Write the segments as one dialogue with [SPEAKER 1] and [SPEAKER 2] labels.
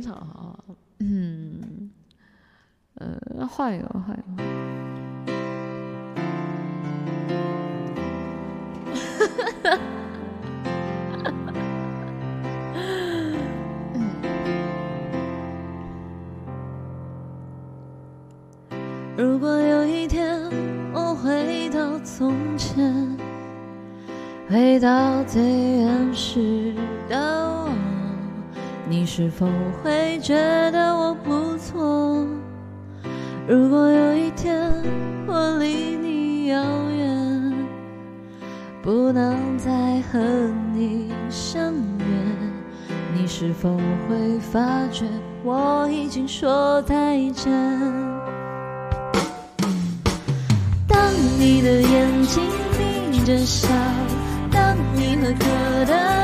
[SPEAKER 1] 场哈，嗯，呃，换一个，换一个。
[SPEAKER 2] 如果有一天我回到从前，回到最原始的我，你是否会觉得我不错？如果有一天我离你遥远，不能再和你相约，你是否会发觉我已经说再见？你的眼睛眯着笑，当你喝可乐，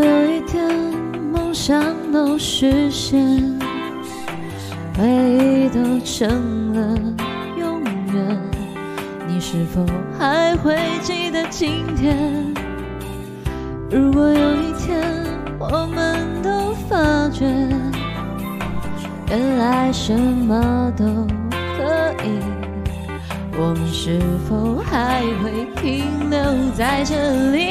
[SPEAKER 2] 想都实现，回忆都成了永远，你是否还会记得今天？如果有一天我们都发觉，原来什么都可以，我们是否还会停留在这里？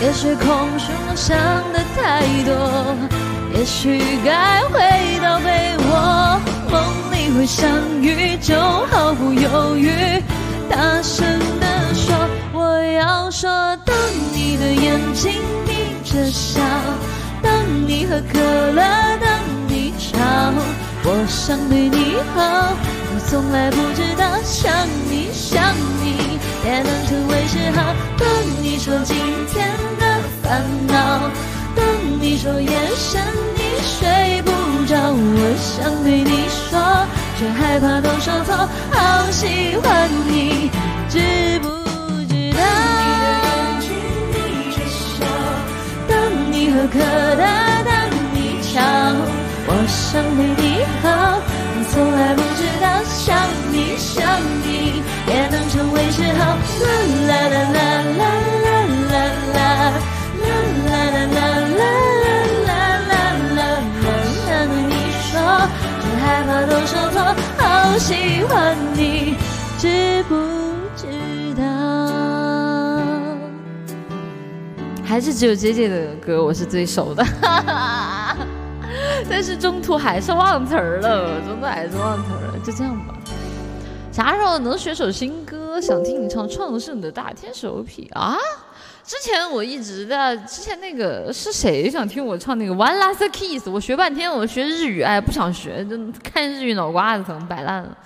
[SPEAKER 2] 也许空虚我想的太多，也许该回到被窝，梦里会相遇，就毫不犹豫，大声地说我要说。当你的眼睛眯着笑，当你喝可乐，当你吵，我想对你好，你从来不知道，想你想你也能成为嗜好。当你说今天。说夜深你睡不着，我想对你说，却害怕都说错。好喜欢你，知不知道？当你喝可乐，当你吵，我想对你好，你从来不知道，想你想你也能成为嗜好。啦啦啦啦啦都说错，好喜欢你，知不知道？
[SPEAKER 1] 还是只有 JJ 的歌我是最熟的，但是中途还是忘词儿了，中途还是忘词了，就这样吧。啥时候能学首新歌？想听你唱《创圣的大天使》OP 啊？之前我一直在，之前那个是谁想听我唱那个 One Last Kiss？我学半天，我学日语，哎，不想学，就看日语脑瓜子疼，摆烂了。